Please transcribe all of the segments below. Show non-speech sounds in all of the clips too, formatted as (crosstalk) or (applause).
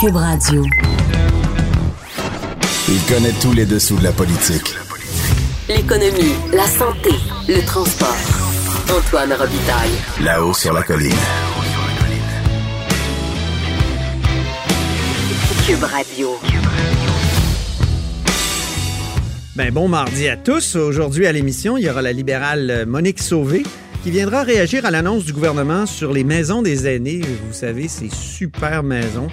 Cube Radio. Il connaît tous les dessous de la politique. L'économie, la santé, le transport. Antoine Robitaille. Là-haut sur la colline. Cube Radio. Ben, bon mardi à tous. Aujourd'hui à l'émission, il y aura la libérale Monique Sauvé qui viendra réagir à l'annonce du gouvernement sur les maisons des aînés. Vous savez, ces super maisons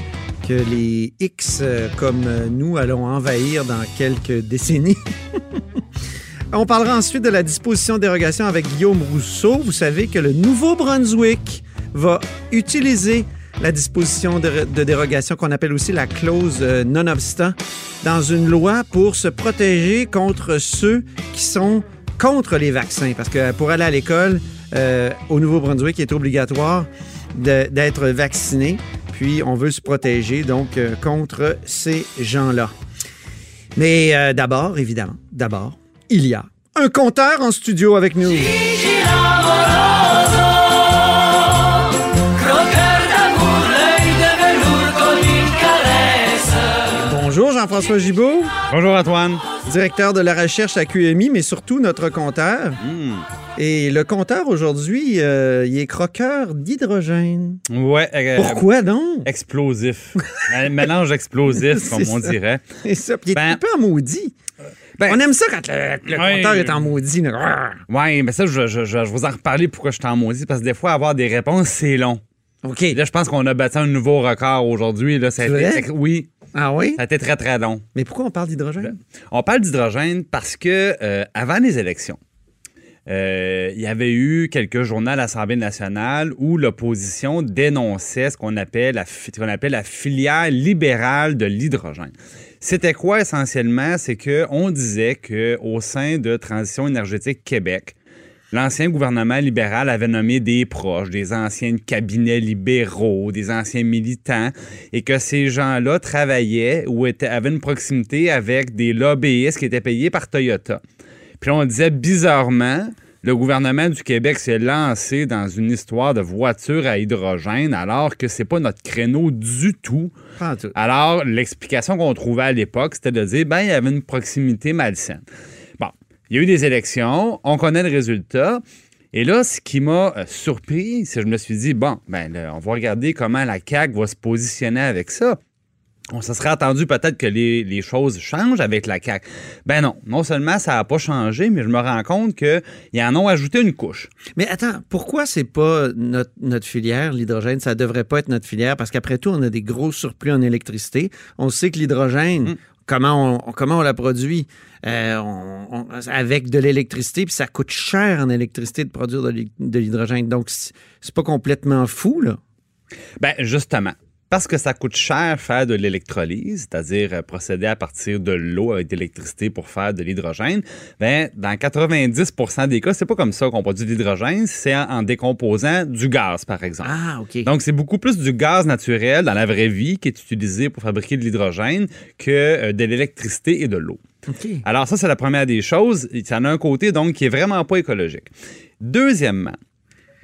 que les X euh, comme nous allons envahir dans quelques décennies. (laughs) On parlera ensuite de la disposition de dérogation avec Guillaume Rousseau. Vous savez que le Nouveau-Brunswick va utiliser la disposition de, dérogation qu'on appelle aussi la clause euh, non-obstant dans une loi pour se protéger contre ceux qui sont contre les vaccins. Parce que pour aller à l'école, euh, au Nouveau-Brunswick, il est obligatoire d'être vacciné. Puis on veut se protéger donc euh, contre ces gens-là. Mais euh, d'abord, évidemment, d'abord, il y a un compteur en studio avec nous. Bonjour Jean-François Gibault, Bonjour Antoine. Directeur de la recherche à QMI, mais surtout notre compteur. Et le compteur aujourd'hui, euh, il est croqueur d'hydrogène. Ouais. euh, Pourquoi donc? Explosif. (laughs) Un mélange explosif, comme on ça. dirait. C'est ça. Puis il est Ben- un peu en maudit. Ben- On aime ça quand le, le Ouais. compteur est en maudit. Ouais, mais ça, je, je, je, je vais vous en reparler pourquoi je suis en maudit, parce que des fois, avoir des réponses, c'est long. OK. Là, je pense qu'on a battu un nouveau record aujourd'hui. Là, ça a C'est été- vrai? ex- oui, Ah oui? ça a été très, très long. Mais pourquoi on parle d'hydrogène? On parle d'hydrogène parce que euh, avant les élections, euh, il y avait eu quelques journaux à l'Assemblée nationale où l'opposition dénonçait ce qu'on appelle, appelle la filière libérale de l'hydrogène. C'était quoi essentiellement? C'est qu'on disait qu'au sein de Transition énergétique Québec, L'ancien gouvernement libéral avait nommé des proches, des anciens cabinets libéraux, des anciens militants, et que ces gens-là travaillaient ou étaient, avaient une proximité avec des lobbyistes qui étaient payés par Toyota. Puis on disait bizarrement, le gouvernement du Québec s'est lancé dans une histoire de voiture à hydrogène alors que c'est pas notre créneau du tout. Alors, l'explication qu'on trouvait à l'époque, c'était de dire, ben, il y avait une proximité malsaine. Il y a eu des élections, on connaît le résultat. Et là, ce qui m'a euh, surpris, c'est que je me suis dit, bon, ben, là, on va regarder comment la CAQ va se positionner avec ça. On se serait attendu peut-être que les, les choses changent avec la CAQ. Ben non, non seulement ça n'a pas changé, mais je me rends compte qu'ils en ont ajouté une couche. Mais attends, pourquoi c'est pas notre, notre filière, l'hydrogène? Ça devrait pas être notre filière parce qu'après tout, on a des gros surplus en électricité. On sait que l'hydrogène, Mm. Comment, on, comment la produit? Euh, avec de l'électricité, puis ça coûte cher en électricité de produire de l'hy- de l'hydrogène. Donc, c'est pas complètement fou, là. Ben justement. Parce que ça coûte cher faire de l'électrolyse, c'est-à-dire euh, procéder à partir de l'eau avec de l'électricité pour faire de l'hydrogène, ben, dans 90 des cas, c'est pas comme ça qu'on produit de l'hydrogène, c'est en, en décomposant du gaz, par exemple. Ah, OK. Donc, c'est beaucoup plus du gaz naturel dans la vraie vie qui est utilisé pour fabriquer de l'hydrogène que euh, de l'électricité et de l'eau. OK. Alors ça, c'est la première des choses. Ça en a un côté, donc, qui est vraiment pas écologique. Deuxièmement,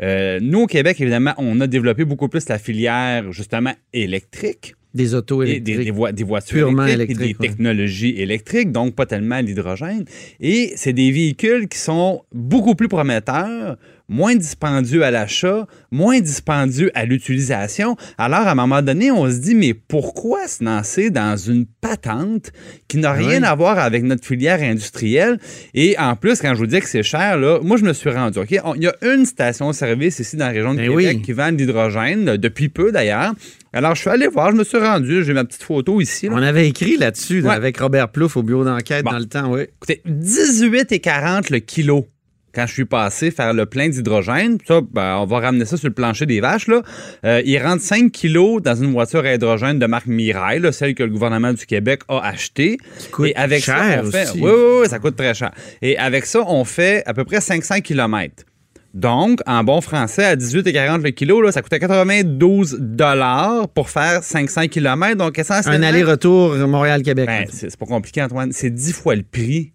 euh, nous, au Québec, évidemment, on a développé beaucoup plus la filière, justement, électrique. Des autos électriques. des, des voi- des voitures Purement électriques, et des ouais. technologies électriques, donc pas tellement l'hydrogène. Et c'est des véhicules qui sont beaucoup plus prometteurs, moins dispendieux à l'achat, moins dispendieux à l'utilisation. Alors, à un moment donné, on se dit, mais pourquoi se lancer dans une patente qui n'a rien Ouais. à voir avec notre filière industrielle? Et en plus, quand je vous dis que c'est cher, là, moi, je me suis rendu, OK? On- Il y a une station-service ici dans la région de Ben Québec oui. qui vend de l'hydrogène, depuis peu d'ailleurs. Alors, je suis allé voir, je me suis rendu, j'ai ma petite photo ici. là. On avait écrit là-dessus, Ouais. avec Robert Plouffe au bureau d'enquête Bon. dans le temps, oui. Écoutez, 18,40 le kilo quand je suis passé faire le plein d'hydrogène. Ça, ben, on va ramener ça sur le plancher des vaches. Là. Euh, il rentre 5 kilos dans une voiture à hydrogène de marque Mirai, là, celle que le gouvernement du Québec a achetée. coûte Et avec cher ça, on fait... aussi. Oui, oui, oui, ça coûte très cher. Et avec ça, on fait à peu près 500 km. Donc, en bon français, à 18,40 le kilo, là, ça coûtait 92 dollars pour faire 500 km. Donc, Un essentiellement... aller-retour Montréal-Québec. Ben, c'est pas compliqué, Antoine. C'est 10 fois le prix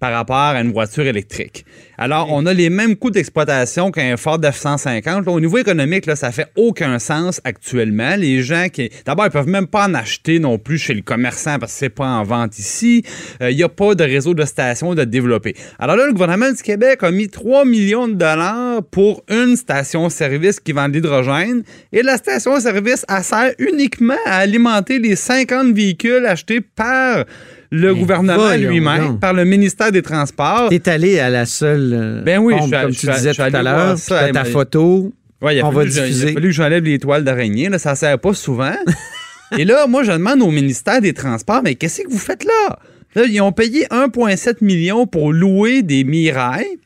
par rapport à une voiture électrique. Alors, on a les mêmes coûts d'exploitation qu'un Ford F-150. Là, au niveau économique, là, ça fait aucun sens actuellement. Les gens qui... D'abord, ils peuvent même pas en acheter non plus chez le commerçant parce que c'est pas en vente ici. Il n'y a pas de réseau de stations de développer. Alors là, le gouvernement du Québec a mis 3 millions de dollars pour une station-service qui vend de l'hydrogène. Et la station-service, elle sert uniquement à alimenter les 50 véhicules achetés par le Mais gouvernement lui-même, par le ministère des Transports. T'es allé à la seule euh, Ben oui, pompe, je comme je tu disais tout à l'heure. ta mais- photo. Ouais, On va diffuser. Il a fallu que j'enlève les toiles d'araignée. Là, ça sert pas souvent. (laughs) Et là, moi, je demande au ministère des Transports, mais qu'est-ce que vous faites là? Là, ils ont payé 1,7 million pour louer des Mirai.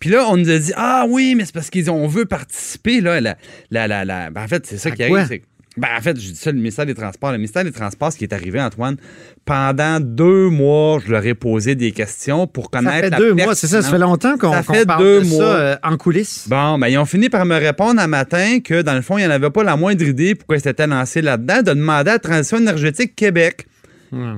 Puis là, on nous a dit, ah oui, mais c'est parce qu'on veut participer. Là, la, la, la, la- Ben, en fait, c'est ça À qui quoi? arrive. Ben, en fait, je dis ça, le ministère des Transports. Le ministère des Transports, ce qui est arrivé, Antoine, pendant deux mois, je leur ai posé des questions pour Ça connaître fait la deux mois, c'est ça. Ça fait longtemps qu'on Ça fait parle deux de mois. ça euh, en coulisses. Bon, ben, ils ont fini par me répondre un matin que, dans le fond, il n'y en avait pas la moindre idée pourquoi ils s'étaient lancés là-dedans, de demander à Transition énergétique Québec.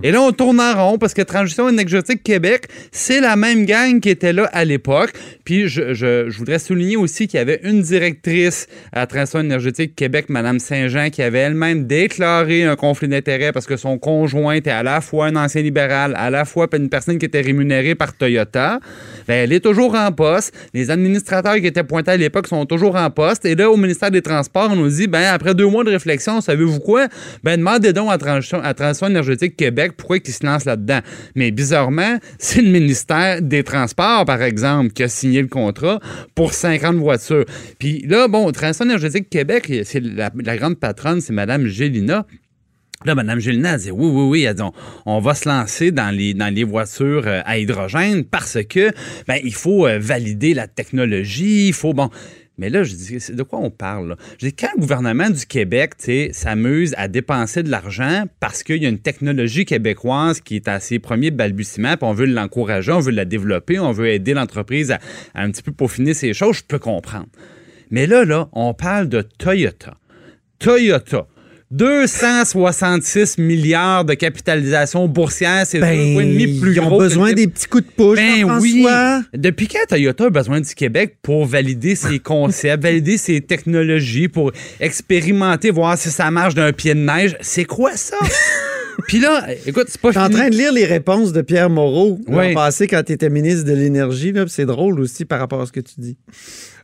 Et là, on tourne en rond parce que Transition énergétique Québec, c'est la même gang qui était là à l'époque. Puis je, voudrais souligner aussi qu'il y avait une directrice à Transition énergétique Québec, Mme Saint-Jean, qui avait elle-même déclaré un conflit d'intérêts parce que son conjoint était à la fois un ancien libéral, à la fois une personne qui était rémunérée par Toyota. Ben, elle est toujours en poste. Les administrateurs qui étaient pointés à l'époque sont toujours en poste. Et là, au ministère des Transports, on nous dit, ben, après deux mois de réflexion, savez-vous quoi? Ben, demandez donc à à Transition énergétique Québec pourquoi ils se lancent là-dedans? Mais bizarrement, c'est le ministère des Transports, par exemple, qui a signé le contrat pour 50 voitures. Puis là, bon, Transition énergétique Québec, c'est la, grande patronne, c'est Mme Gélina. Là, Mme Gélina a dit oui, oui, oui. On, on va se lancer dans les, dans les voitures euh, à hydrogène parce que ben, il faut euh, valider la technologie, il faut bon. Mais là, je dis, c'est de quoi on parle? Là? Je dis, quand le gouvernement du Québec s'amuse à dépenser de l'argent parce qu'il y a une technologie québécoise qui est à ses premiers balbutiements, puis on veut l'encourager, on veut la développer, on veut aider l'entreprise à, à un petit peu peaufiner ses choses, je peux comprendre. Mais là, là, on parle de Toyota. Toyota. 266 milliards de capitalisation boursière, c'est Ben, deux fois et demi plus ils ont que besoin des petits coups de pouce, ben oui. Depuis quand Toyota a besoin du Québec pour valider ses (laughs) concepts, valider ses technologies, pour expérimenter, voir si ça marche d'un pied de neige? C'est quoi ça? (laughs) Puis là, écoute, c'est pas Je suis en train de lire les réponses de Pierre Moreau l'an Oui. passé quand tu étais ministre de l'Énergie. C'est drôle aussi par rapport à ce que tu dis.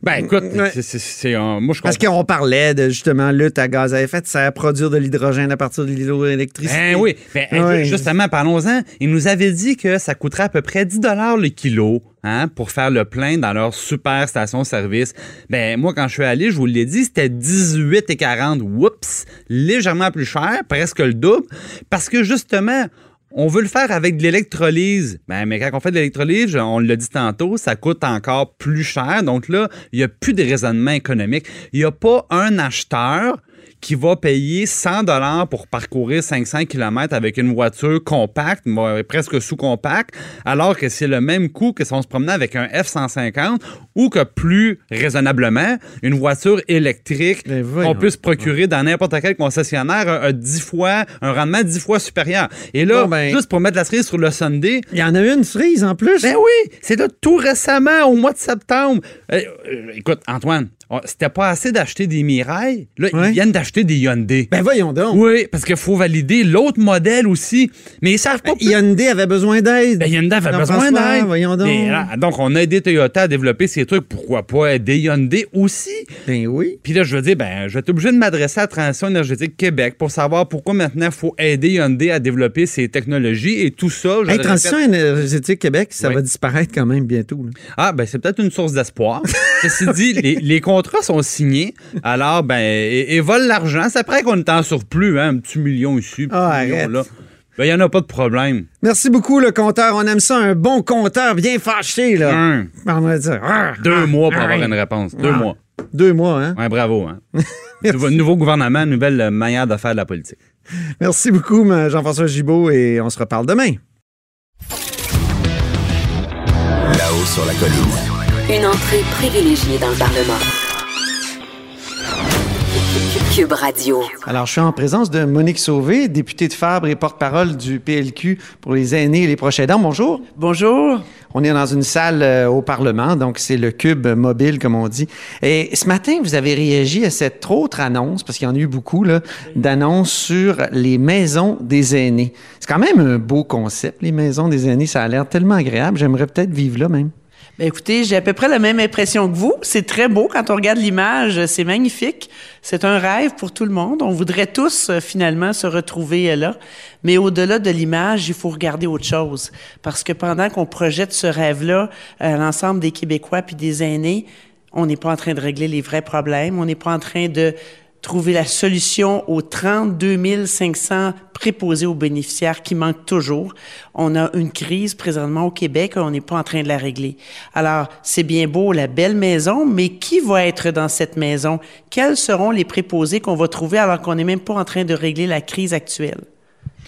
Ben écoute, Ouais. c'est- un- moi je Parce qu'on parlait de justement lutte à gaz à effet de serre, produire de l'hydrogène à partir de l'hydroélectricité. Ben oui. Ben, Ouais. Justement, parlons-en. Ils nous avaient dit que ça coûterait à peu près 10 le kilo hein, pour faire le plein dans leur super station-service. Ben moi, quand je suis allé, je vous l'ai dit, c'était 18,40. Oups! Légèrement plus cher, presque le double. Parce que justement, on veut le faire avec de l'électrolyse. Ben, mais quand on fait de l'électrolyse, on l'a dit tantôt, ça coûte encore plus cher. Donc là, il n'y a plus de raisonnement économique. Il n'y a pas un acheteur qui va payer 100 dollars pour parcourir 500 km avec une voiture compacte, moi, presque sous-compacte, alors que c'est le même coût que si on se promenait avec un F-150 ou que plus raisonnablement, une voiture électrique Ben qu'on peut se procurer dans n'importe quel concessionnaire a, a 10 fois, un rendement 10 fois supérieur. Et là, Bon, ben- juste pour mettre la cerise sur le Sunday, Il y en a une cerise en plus. ben oui, c'est là tout récemment, au mois de septembre. Euh, euh, écoute, Antoine, c'était pas assez d'acheter des Mirai. Là, Ouais. ils viennent d'acheter des Hyundai. Ben voyons donc. oui, parce qu'il faut valider l'autre modèle aussi. Mais ils savent pas. Ben, Hyundai avait besoin d'aide. Ben, Hyundai avait besoin d'aide. Voyons donc. Là, donc, on a aidé Toyota à développer ces trucs. Pourquoi pas aider Hyundai aussi? Ben oui. Puis là, je veux dire, ben, je vais être obligé de m'adresser à Transition énergétique Québec pour savoir pourquoi maintenant il faut aider Hyundai à développer ses technologies et tout ça. je Hey, Transition répète- énergétique Québec, ça Oui. va disparaître quand même bientôt. là. Ah, ben c'est peut-être une source d'espoir. (laughs) Ceci dit, les, les contrats sont signés. Alors, ben, et, et volent l'argent. C'est après qu'on est en surplus, hein, un petit million ici, un petit Ah, million arrête. là. Ben, il n'y en a pas de problème. Merci beaucoup, le compteur. On aime ça, un bon compteur bien fâché. Là. Un, On va dire. ah, deux ah, mois pour ah, avoir une réponse. Deux Ah. mois. Deux mois, hein? Ouais, bravo. Hein. (laughs) nouveau, nouveau gouvernement, nouvelle manière de faire de la politique. Merci beaucoup, Jean-François Gibault, et on se reparle demain. Là-haut sur la colline. Une entrée privilégiée dans le Parlement. Cube Radio. Alors, je suis en présence de Monique Sauvé, députée de Fabre et porte-parole du PLQ pour les aînés et les proches aidants. Bonjour. Bonjour. On est dans une salle euh, au Parlement, donc c'est le cube mobile, comme on dit. Et ce matin, vous avez réagi à cette autre annonce, parce qu'il y en a eu beaucoup, là, d'annonces sur les maisons des aînés. C'est quand même un beau concept, les maisons des aînés. Ça a l'air tellement agréable. J'aimerais peut-être vivre là même. Ben écoutez, j'ai à peu près la même impression que vous. C'est très beau quand on regarde l'image, c'est magnifique. C'est un rêve pour tout le monde. On voudrait tous euh, finalement se retrouver euh, là. Mais au-delà de l'image, il faut regarder autre chose. Parce que pendant qu'on projette ce rêve-là à euh, l'ensemble des Québécois puis des aînés, on n'est pas en train de régler les vrais problèmes. On n'est pas en train de trouver la solution aux 32 500 préposés aux bénéficiaires qui manquent toujours. On a une crise présentement au Québec, on n'est pas en train de la régler. Alors, c'est bien beau, la belle maison, mais qui va être dans cette maison? Quels seront les préposés qu'on va trouver alors qu'on n'est même pas en train de régler la crise actuelle?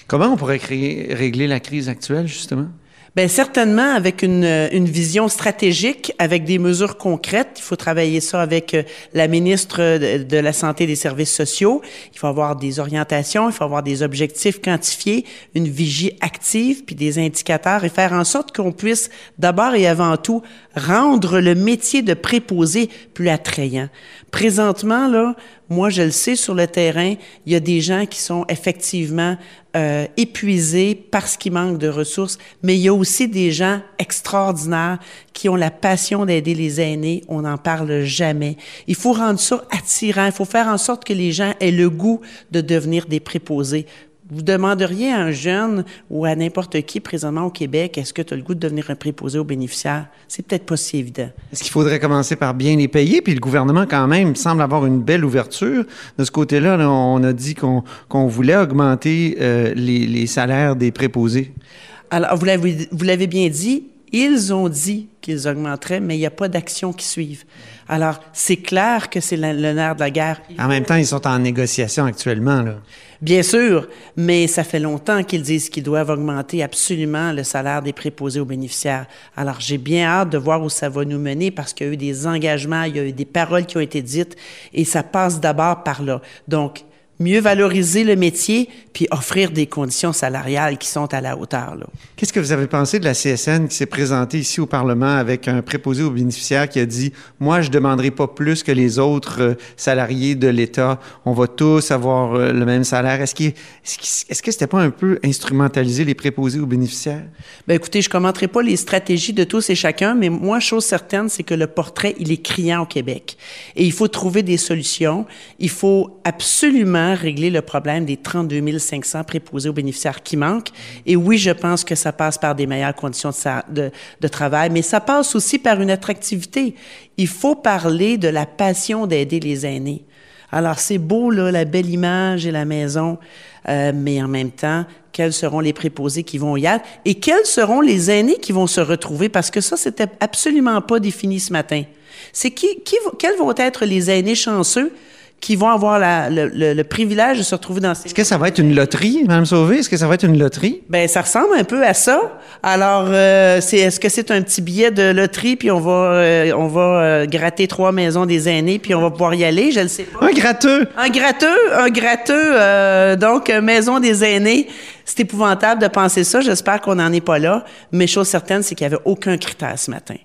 Comment on pourrait régler la crise actuelle, justement? Bien, certainement avec une, vision stratégique, avec des mesures concrètes. Il faut travailler ça avec euh, la ministre de, de, la Santé et des Services sociaux. Il faut avoir des orientations, il faut avoir des objectifs quantifiés, une vigie active, puis des indicateurs et faire en sorte qu'on puisse d'abord et avant tout rendre le métier de préposé plus attrayant. Présentement, là, moi, je le sais sur le terrain, il y a des gens qui sont effectivement euh, épuisés parce qu'il manque de ressources, mais il y a aussi des gens extraordinaires qui ont la passion d'aider les aînés. On n'en parle jamais. Il faut rendre ça attirant. Il faut faire en sorte que les gens aient le goût de devenir des préposés vous demanderiez à un jeune ou à n'importe qui présentement au Québec, est-ce que tu as le goût de devenir un préposé aux bénéficiaires? C'est peut-être pas si évident. Est-ce qu'il faudrait commencer par bien les payer? Puis le gouvernement, quand même, semble avoir une belle ouverture. De ce côté-là, on a dit qu'on voulait augmenter euh, les, les, salaires des préposés. Alors, vous l'avez bien dit, ils ont dit qu'ils augmenteraient, mais il n'y a pas d'action qui suivent. Alors, c'est clair que c'est le nerf de la guerre. En même temps, ils sont en négociation actuellement. Là. Bien sûr, mais ça fait longtemps qu'ils disent qu'ils doivent augmenter absolument le salaire des préposés aux bénéficiaires. Alors, j'ai bien hâte de voir où ça va nous mener parce qu'il y a eu des engagements, il y a eu des paroles qui ont été dites et ça passe d'abord par là. Donc, mieux valoriser le métier, puis offrir des conditions salariales qui sont à la hauteur. Qu'est-ce que vous avez pensé de la CSN qui s'est présentée ici au Parlement avec un préposé aux bénéficiaires qui a dit Moi, je ne demanderai pas plus que les autres euh, salariés de l'État. On va tous avoir euh, le même salaire. Est-ce, est est-ce que c'était pas un peu instrumentaliser les préposés aux bénéficiaires? Bien, écoutez, je ne commenterai pas les stratégies de tous et chacun, mais moi, chose certaine, c'est que le portrait, il est criant au Québec. Et il faut trouver des solutions. Il faut absolument régler le problème des 32 500 préposés aux bénéficiaires qui manquent. Et oui, je pense que ça passe par des meilleures conditions de, travail, mais ça passe aussi par une attractivité. Il faut parler de la passion d'aider les aînés. Alors, c'est beau, là, la belle image et la maison, euh, mais en même temps, quels seront les préposés qui vont y être et quels seront les aînés qui vont se retrouver, parce que ça, c'était absolument pas défini ce matin. C'est qui, quels vont être les aînés chanceux qui vont avoir la, le, le, privilège de se retrouver dans ces... Est-ce que ça va être une loterie, Mme Sauvé? Est-ce que ça va être une loterie? Ben ça ressemble un peu à ça. Alors, euh, c'est est-ce que c'est un petit billet de loterie, puis on va, euh, on va euh, gratter trois maisons des aînés, puis on va pouvoir y aller? Je ne sais pas. Un gratteux! Un gratteux, un gratteux, donc maison des aînés. C'est épouvantable de penser ça. J'espère qu'on n'en est pas là. Mais chose certaine, c'est qu'il n'y avait aucun critère ce matin.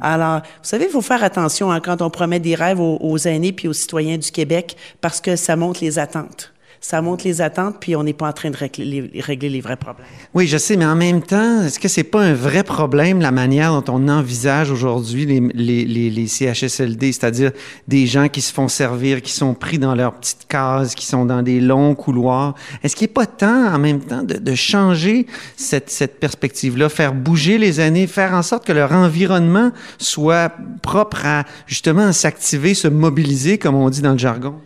Alors, vous savez, il faut faire attention hein, quand on promet des rêves aux, aînés puis aux citoyens du Québec parce que ça montre les attentes ça monte les attentes, puis on n'est pas en train de régler les, vrais problèmes. Oui, je sais, mais en même temps, est-ce que c'est pas un vrai problème la manière dont on envisage aujourd'hui les, CHSLD, c'est-à-dire des gens qui se font servir, qui sont pris dans leurs petites cases, qui sont dans des longs couloirs? Est-ce qu'il n'est pas temps, en même temps, de, changer cette perspective-là, faire bouger les années, faire en sorte que leur environnement soit propre à justement s'activer, se mobiliser, comme on dit dans le jargon?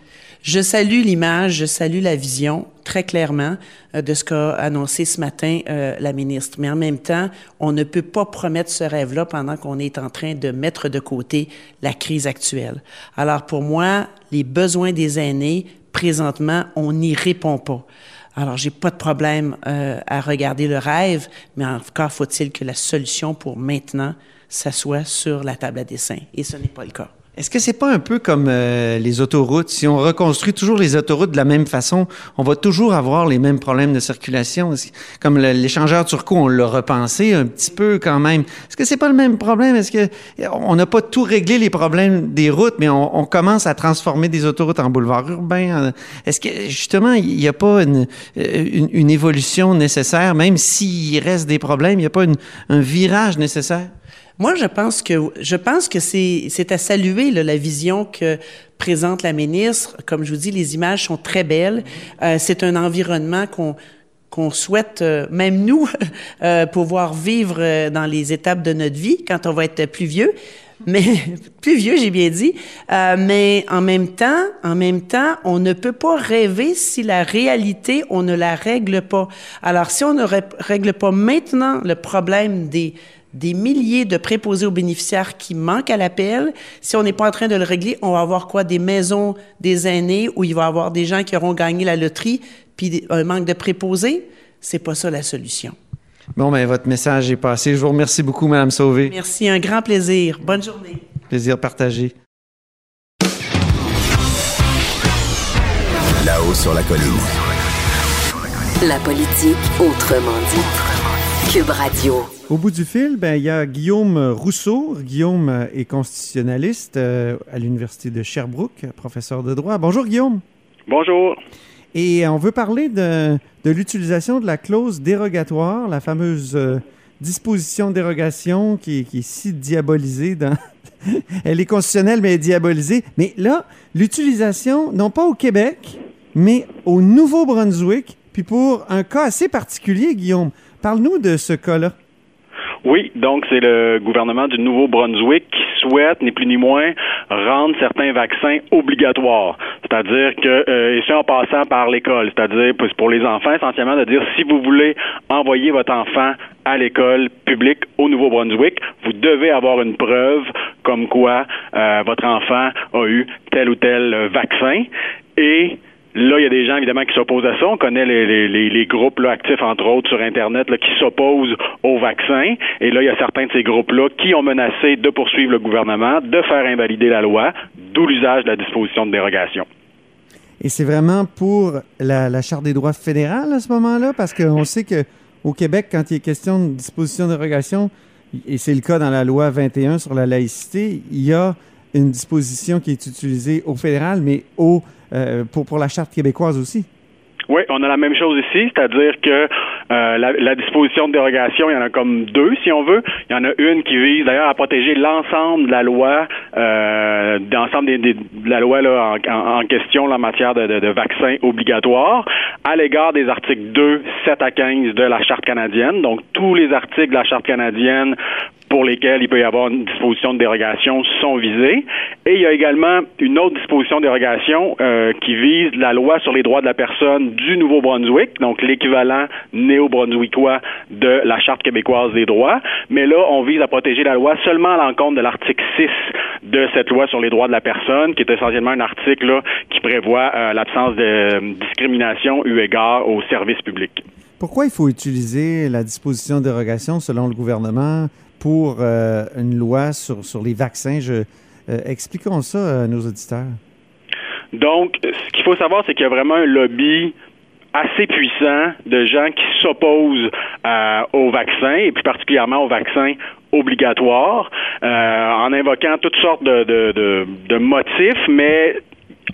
Je salue l'image, je salue la vision très clairement euh, de ce qu'a annoncé ce matin euh, la ministre. Mais en même temps, on ne peut pas promettre ce rêve-là pendant qu'on est en train de mettre de côté la crise actuelle. Alors pour moi, les besoins des aînés, présentement, on n'y répond pas. Alors, j'ai pas de problème euh, à regarder le rêve, mais encore faut-il que la solution pour maintenant s'assoie sur la table à dessin. Et ce n'est pas le cas. Est-ce que c'est pas un peu comme euh, les autoroutes? Si on reconstruit toujours les autoroutes de la même façon, on va toujours avoir les mêmes problèmes de circulation. Comme l'échangeur turco, on l'a repensé un petit peu quand même. Est-ce que c'est pas le même problème? Est-ce que on n'a pas tout réglé les problèmes des routes, mais on, commence à transformer des autoroutes en boulevards urbains? Est-ce que justement, il n'y a pas une, une, évolution nécessaire, même s'il reste des problèmes, il n'y a pas un virage nécessaire? Moi, je pense que je pense que c'est à saluer la vision que présente la ministre. Comme je vous dis, les images sont très belles. Euh, c'est un environnement qu'on qu'on souhaite, euh, même nous, (laughs) euh, pouvoir vivre dans les étapes de notre vie quand on va être plus vieux. Mais (laughs) plus vieux, j'ai bien dit. mais en même temps, en même temps, on ne peut pas rêver si la réalité on ne la règle pas. Alors, si on ne règle pas maintenant le problème des des milliers de préposés aux bénéficiaires qui manquent à l'appel. Si on n'est pas en train de le régler, on va avoir quoi? Des maisons des aînés où il va y avoir des gens qui auront gagné la loterie, puis un manque de préposés. C'est pas ça la solution. Bon, ben votre message est passé. Je vous remercie beaucoup, Madame Sauvé. Merci, un grand plaisir. Bonne journée. Plaisir partagé. Là-haut sur la colline. La politique autrement dit. Cube Radio. Au bout du fil, ben, il y a Guillaume Rousseau. Guillaume est constitutionnaliste euh, à l'Université de Sherbrooke, professeur de droit. Bonjour Guillaume. Bonjour. Et on veut parler de, l'utilisation de la clause dérogatoire, la fameuse euh, disposition de dérogation qui, qui, est si diabolisée dans... (laughs) elle est constitutionnelle, mais elle est diabolisée. Mais là, l'utilisation, non pas au Québec, mais au Nouveau-Brunswick, puis pour un cas assez particulier, Guillaume. Parle-nous de ce cas-là. Oui, donc c'est le gouvernement du Nouveau-Brunswick qui souhaite, ni plus ni moins, rendre certains vaccins obligatoires. C'est-à-dire que, euh, et ça en passant par l'école, c'est-à-dire pour les enfants, essentiellement de dire si vous voulez envoyer votre enfant à l'école publique au Nouveau-Brunswick, vous devez avoir une preuve comme quoi euh, votre enfant a eu tel ou tel vaccin. Et Là, il y a des gens, évidemment, qui s'opposent à ça. On connaît les, groupes actifs, entre autres, sur Internet, là, qui s'opposent au vaccin. Et là, il y a certains de ces groupes-là qui ont menacé de poursuivre le gouvernement, de faire invalider la loi, d'où l'usage de la disposition de dérogation. Et c'est vraiment pour la, Charte des droits fédérales à ce moment-là? Parce qu'on sait qu'au Québec, quand il est question de disposition de dérogation, et c'est le cas dans la loi 21 sur la laïcité, il y a une disposition qui est utilisée au fédéral, mais au euh, pour, pour la Charte québécoise aussi. Oui, on a la même chose ici, c'est-à-dire que euh, la, disposition de dérogation, il y en a comme deux, si on veut. Il y en a une qui vise d'ailleurs à protéger l'ensemble de la loi, euh, de la loi là, en, question en matière de, de, de vaccins obligatoires, à l'égard des articles 2, 7 à 15 de la Charte canadienne. Donc, tous les articles de la Charte canadienne pour lesquels il peut y avoir une disposition de dérogation sont visés. Et il y a également une autre disposition de dérogation euh, qui vise la loi sur les droits de la personne du Nouveau-Brunswick, donc l'équivalent néo-brunswickois de la Charte québécoise des droits. Mais là, on vise à protéger la loi seulement à l'encontre de l'article 6 de cette loi sur les droits de la personne, qui est essentiellement un article là, qui prévoit euh, l'absence de euh, discrimination eu égard aux services publics. Pourquoi il faut utiliser la disposition de dérogation selon le gouvernement pour euh, une loi sur, sur les vaccins. Euh, expliquons ça à nos auditeurs. Donc, ce qu'il faut savoir, c'est qu'il y a vraiment un lobby assez puissant de gens qui s'opposent euh, aux vaccins et plus particulièrement aux vaccins obligatoires en invoquant toutes sortes de, de, de, de motifs, mais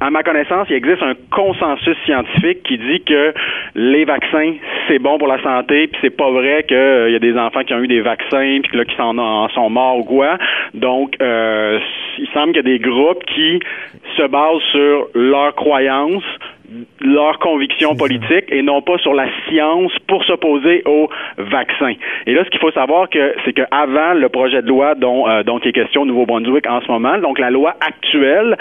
à ma connaissance, il existe un consensus scientifique qui dit que les vaccins, c'est bon pour la santé, puis c'est pas vrai qu'il euh, y a des enfants qui ont eu des vaccins, puis là, qui en, sont morts ou quoi. Donc, euh, il semble qu'il y a des groupes qui se basent sur leurs croyances, leurs convictions politiques et non pas sur la science pour s'opposer aux vaccins. Et là, ce qu'il faut savoir, que c'est qu'avant le projet de loi dont, euh, dont il est question au Nouveau-Brunswick en ce moment, donc la loi actuelle,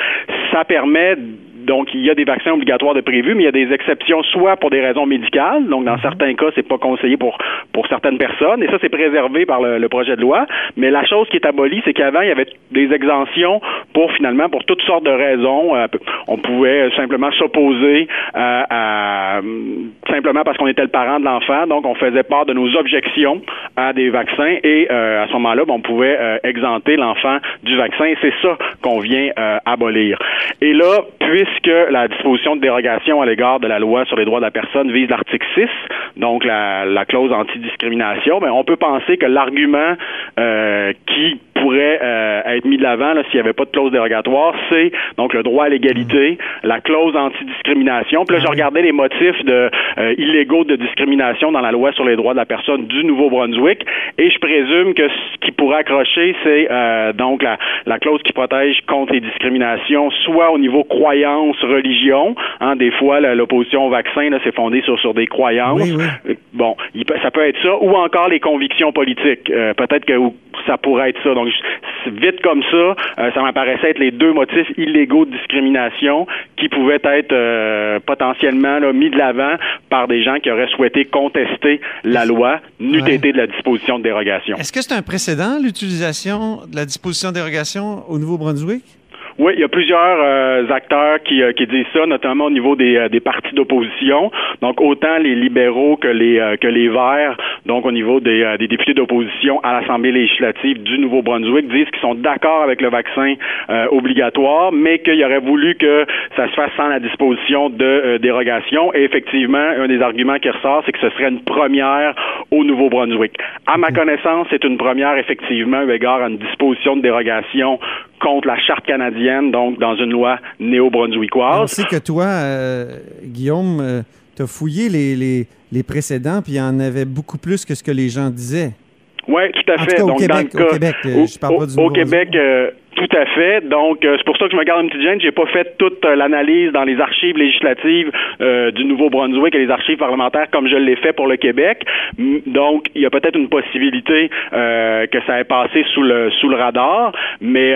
ça permet donc, il y a des vaccins obligatoires de prévus, mais il y a des exceptions, soit pour des raisons médicales, donc dans mhm. certains cas, c'est pas conseillé pour pour certaines personnes, et ça c'est préservé par le, projet de loi. Mais la chose qui est abolie, c'est qu'avant il y avait des exemptions pour finalement pour toutes sortes de raisons. Euh, on pouvait simplement s'opposer à, simplement parce qu'on était le parent de l'enfant, donc on faisait part de nos objections à des vaccins et euh, à ce moment-là, ben, on pouvait euh, exempter l'enfant du vaccin et c'est ça qu'on vient euh, abolir. Et là, puisque la disposition de dérogation à l'égard de la loi sur les droits de la personne vise l'article 6, donc la, la clause antidiscrimination, ben, on peut penser que l'argument qui pourrait être mis de l'avant s'il n'y avait pas de clause dérogatoire, c'est donc le droit à l'égalité, la clause antidiscrimination. Puis là, je regardais les motifs de illégaux de discrimination dans la loi sur les droits de la personne du Nouveau-Brunswick et je présume que ce qui pourrait accrocher, c'est euh, donc la, la, clause qui protège contre les discriminations, soit au niveau croyance, religion. Hein, des fois, l'opposition au vaccin, c'est fondé sur, sur des croyances. Euh, bon, ça peut être ça, ou encore les convictions politiques. Euh, peut-être que ça pourrait être ça. Donc, vite comme ça, ça m'apparaissait être les deux motifs illégaux de discrimination qui pouvaient être potentiellement mis de l'avant par des gens qui auraient souhaité contester la loi, n'eût été de la disposition de dérogation. Est-ce que c'est un précédent, l'utilisation de la disposition de dérogation au Nouveau-Brunswick? Oui, il y a plusieurs euh, acteurs qui, euh, qui, disent ça, notamment au niveau des, euh, des partis d'opposition. Donc autant les libéraux que les que les Verts, donc au niveau des, des députés d'opposition à l'Assemblée législative du Nouveau-Brunswick, disent qu'ils sont d'accord avec le vaccin obligatoire, mais qu'ils auraient voulu que ça se fasse sans la disposition de dérogation. Et effectivement, un des arguments qui ressort, c'est que ce serait une première au Nouveau-Brunswick. À ma connaissance, c'est une première effectivement eu égard à une disposition de dérogation contre la charte canadienne, donc dans une loi néo-brunswickoise. On sait que toi, euh, Guillaume, euh, tu as fouillé les, les, les précédents, puis il y en avait beaucoup plus que ce que les gens disaient. Oui, tout à fait. Cas, au, Québec, au Québec, euh, je parle pas du Au Québec, tout à fait. Donc, euh, c'est pour ça que je me garde une petite gêne. J'ai pas fait toute euh, l'analyse dans les archives législatives euh, du Nouveau-Brunswick et les archives parlementaires comme je l'ai fait pour le Québec. Donc, il y a peut-être une possibilité que ça ait passé sous le sous le radar, mais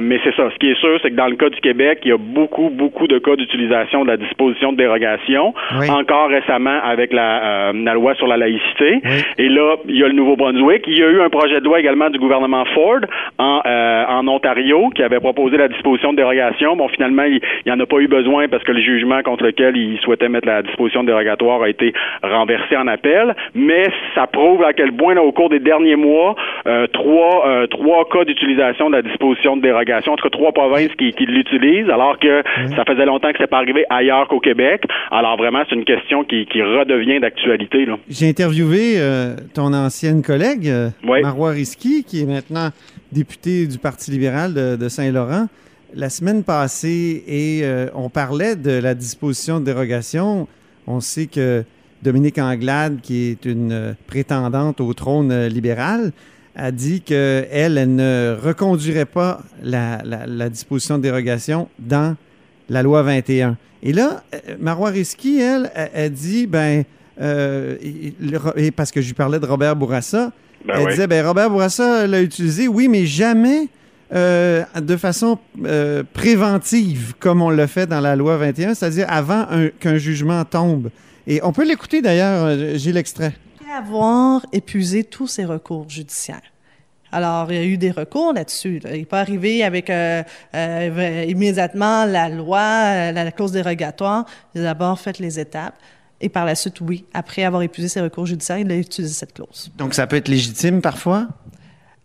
mais c'est ça. Ce qui est sûr, c'est que dans le cas du Québec, il y a beaucoup beaucoup de cas d'utilisation de la disposition de dérogation. Encore récemment avec la, la loi sur la laïcité. Et là, il y a le Nouveau-Brunswick. Il y a eu un projet de loi également du gouvernement Ford en en Ontario qui avait proposé la disposition de dérogation. Bon, finalement, il n'y en a pas eu besoin parce que le jugement contre lequel il souhaitait mettre la disposition dérogatoire a été renversé en appel. Mais ça prouve à quel point, au cours des derniers mois, euh, trois, euh, trois cas d'utilisation de la disposition de dérogation, entre trois provinces qui, qui l'utilisent, alors que ça faisait longtemps que c'est pas arrivé ailleurs qu'au Québec. Alors vraiment, c'est une question qui, qui redevient d'actualité. J'ai interviewé euh, ton ancienne collègue, Marois Risky, qui est maintenant député du Parti libéral de, Saint-Laurent, la semaine passée, et euh, on parlait de la disposition de dérogation. On sait que Dominique Anglade, qui est une euh, prétendante au trône euh, libéral, a dit qu'elle, elle ne reconduirait pas la, disposition de dérogation dans la loi 21. Et là, Marois Risky, elle, a, dit, ben, parce que je lui parlais de Robert Bourassa, ben elle disait, ben, Robert Bourassa l'a utilisé, oui, mais jamais euh, de façon euh, préventive, comme on l'a fait dans la loi 21, c'est-à-dire avant qu'un jugement tombe. Et on peut l'écouter d'ailleurs, euh, j'ai l'extrait. Avoir épuisé tous ses recours judiciaires. Alors, il y a eu des recours là-dessus. Il n'est pas arrivé avec immédiatement la loi, la clause dérogatoire. Il a d'abord fait les étapes. Et par la suite, oui, après avoir épuisé ses recours judiciaires, il a utilisé cette clause. Donc, ça peut être légitime parfois?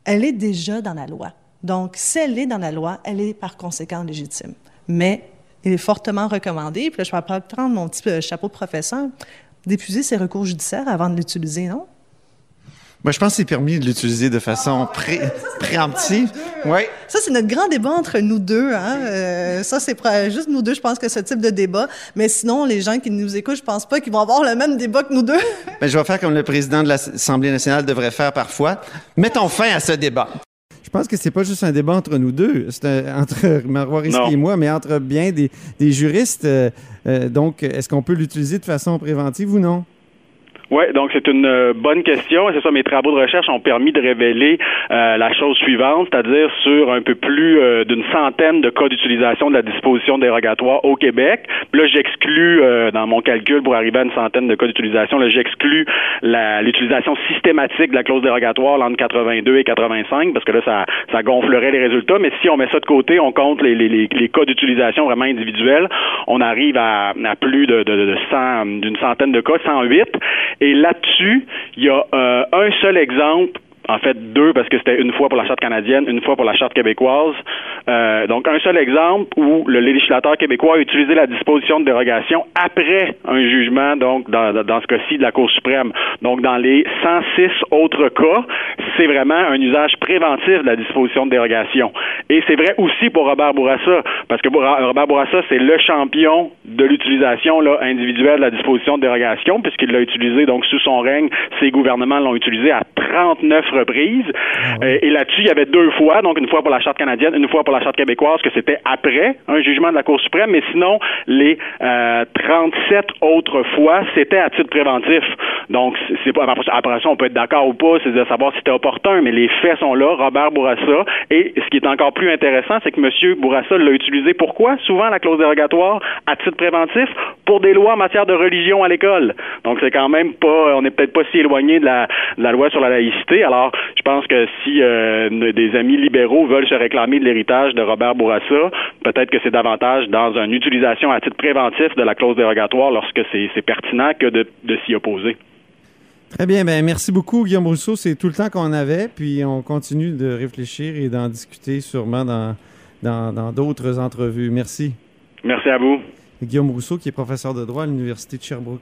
Elle est déjà dans la loi. Donc, si elle est dans la loi, elle est par conséquent légitime. Mais il est fortement recommandé, puis là, je vais prendre mon petit euh, chapeau de professeur, d'épuiser ses recours judiciaires avant de l'utiliser, non? Moi, je pense que c'est permis de l'utiliser de façon pré préemptive. Oui. Ça, c'est notre grand débat entre nous deux. Hein? Euh, ça, c'est juste nous deux, je pense que ce type de débat. Mais sinon, les gens qui nous écoutent, je pense pas qu'ils vont avoir le même débat que nous deux. Mais (laughs) je vais faire comme le président de l'Assemblée nationale devrait faire parfois. Mettons fin à ce débat. Je pense que c'est pas juste un débat entre nous deux, c'est (laughs) entre Marois et moi, mais entre bien des, des juristes. Euh, euh, donc, est-ce qu'on peut l'utiliser de façon préventive ou non? Oui, donc c'est une euh, bonne question. C'est ça, mes travaux de recherche ont permis de révéler euh, la chose suivante, c'est-à-dire sur un peu plus euh, d'une centaine de cas d'utilisation de la disposition dérogatoire au Québec. Là, j'exclus dans mon calcul pour arriver à une centaine de cas d'utilisation, là, j'exclus l'utilisation systématique de la clause dérogatoire entre 82 et 85, parce que là, ça, ça gonflerait les résultats. Mais si on met ça de côté, on compte les, les, les, cas d'utilisation vraiment individuels, on arrive à, à plus de, de, de 100, d'une centaine de cas, 108. Et là-dessus, il y a euh, un seul exemple en fait deux parce que c'était une fois pour la charte canadienne, une fois pour la charte québécoise. Euh, donc un seul exemple où le législateur québécois a utilisé la disposition de dérogation après un jugement, donc dans, dans ce cas-ci de la Cour suprême. Donc dans les 106 autres cas, c'est vraiment un usage préventif de la disposition de dérogation. Et c'est vrai aussi pour Robert Bourassa, parce que Robert Bourassa, c'est le champion de l'utilisation individuelle de la disposition de dérogation, puisqu'il l'a utilisé donc sous son règne, ses gouvernements l'ont utilisé à 39 reprises. Ah euh, et là-dessus, il y avait deux fois, donc une fois pour la Charte canadienne, une fois pour la Charte québécoise, que c'était après un jugement de la Cour suprême, mais sinon, les euh, 37 autres fois, c'était à titre préventif. Donc, c'est pas après ça, on peut être d'accord ou pas, c'est de savoir si c'était opportun, mais les faits sont là. Robert Bourassa. Et ce qui est encore plus intéressant, c'est que M. Bourassa l'a utilisé. Pourquoi? Souvent, la clause dérogatoire à titre préventif pour des lois en matière de religion à l'école. Donc, c'est quand même pas, on n'est peut-être pas si éloigné de la, de la loi sur la laïcité. Alors, pense que si euh, des amis libéraux veulent se réclamer de l'héritage de Robert Bourassa, peut-être que c'est davantage dans une utilisation à titre préventif de la clause dérogatoire lorsque c'est pertinent que de, s'y opposer. Très bien, ben merci beaucoup Guillaume Rousseau, c'est tout le temps qu'on avait, puis on continue de réfléchir et d'en discuter sûrement dans dans d'autres entrevues. Merci. Merci à vous. Guillaume Rousseau qui est professeur de droit à l'Université de Sherbrooke.